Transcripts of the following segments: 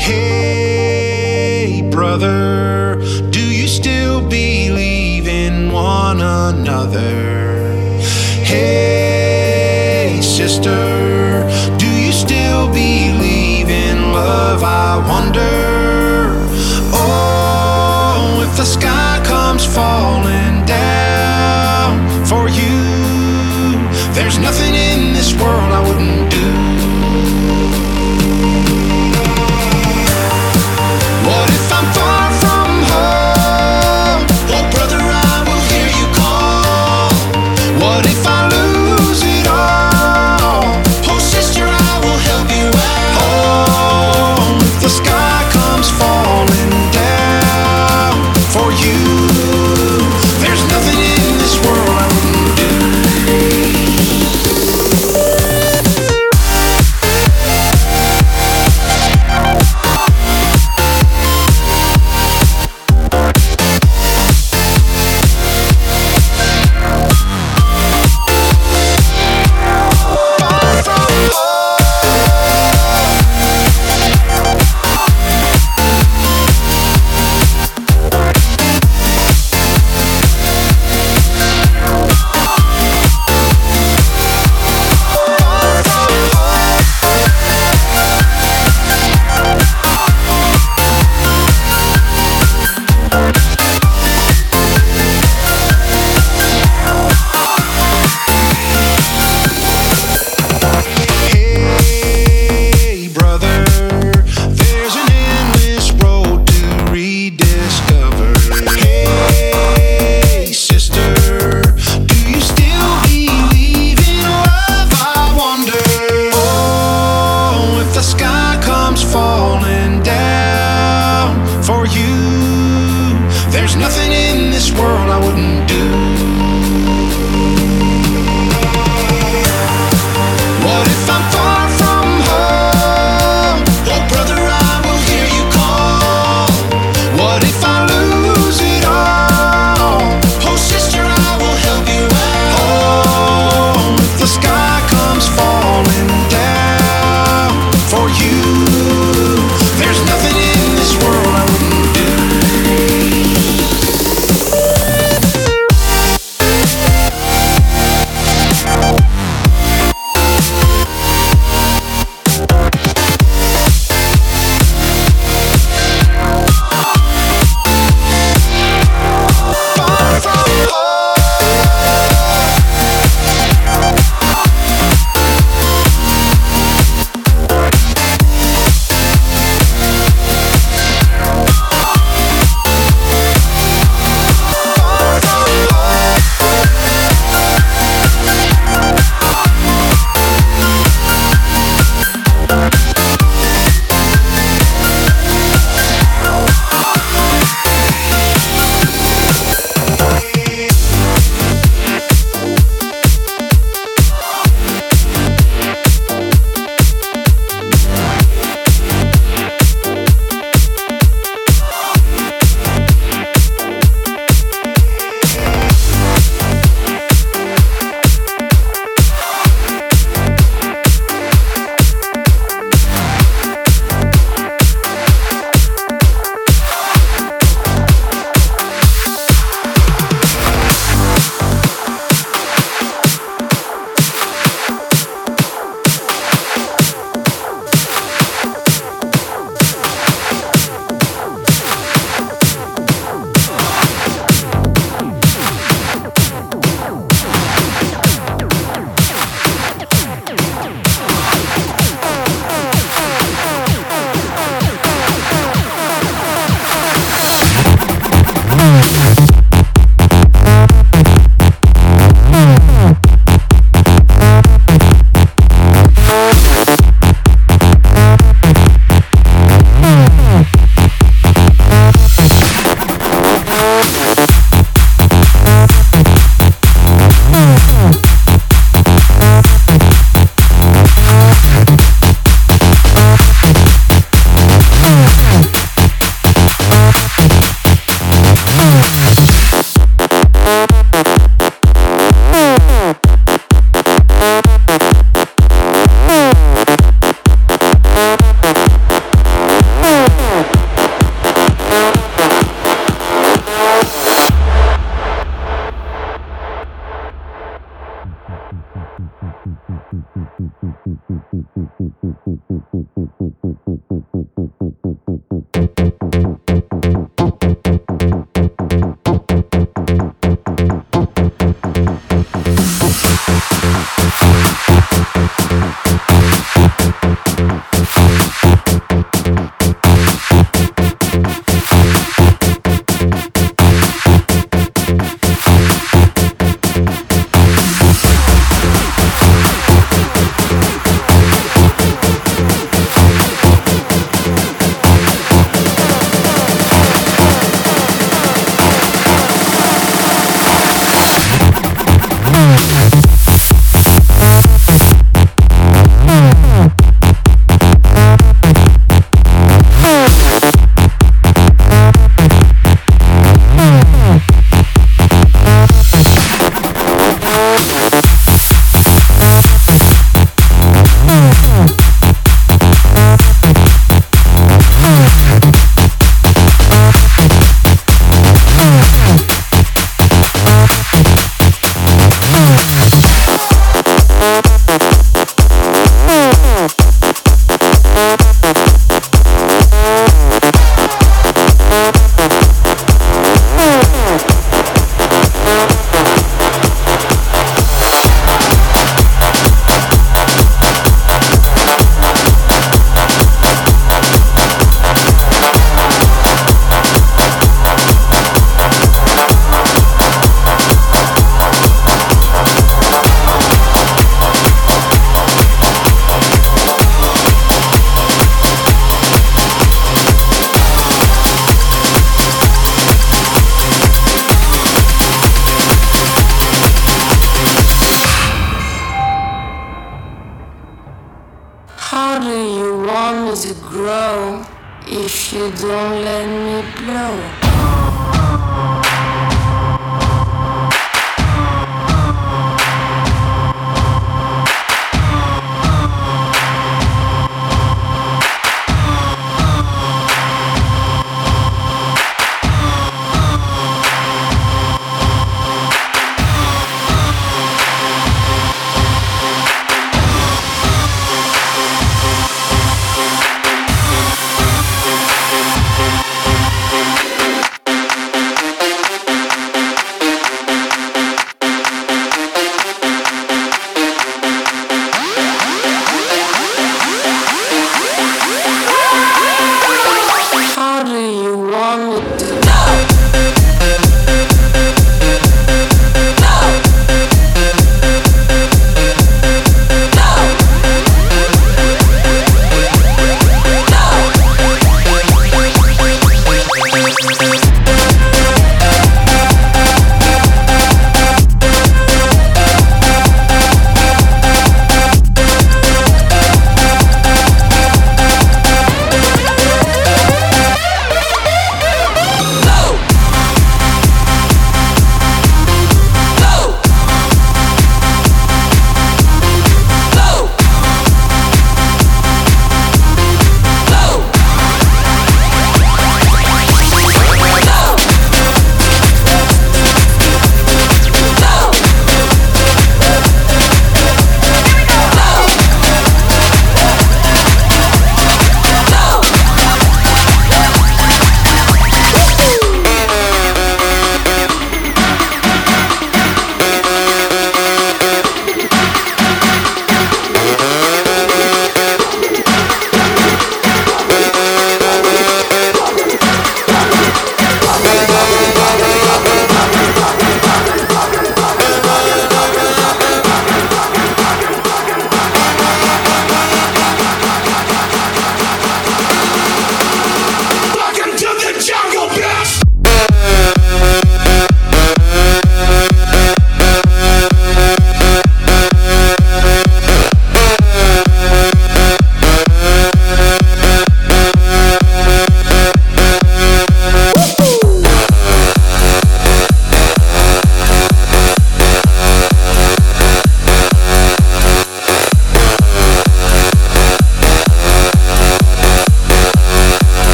Hey, brother, do you still believe in one another? Hey, sister, do you still believe in love? I wonder. Oh, if the sky comes falling.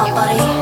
all, buddy.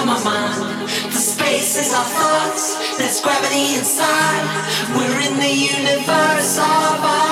my mind. The space is our thoughts. There's gravity inside. We're in the universe of our.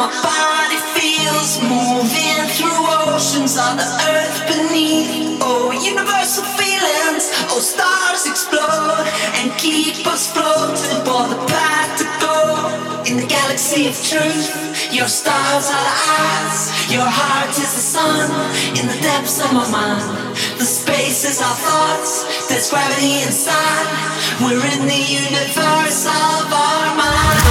my body feels moving through oceans on the earth beneath. Oh, universal feelings. Oh, stars explode and keep us floating for the path to go. In the galaxy of truth, your stars are the eyes, your heart is the sun. In the depths of my mind, the space is our thoughts. There's gravity inside. We're in the universe of our mind.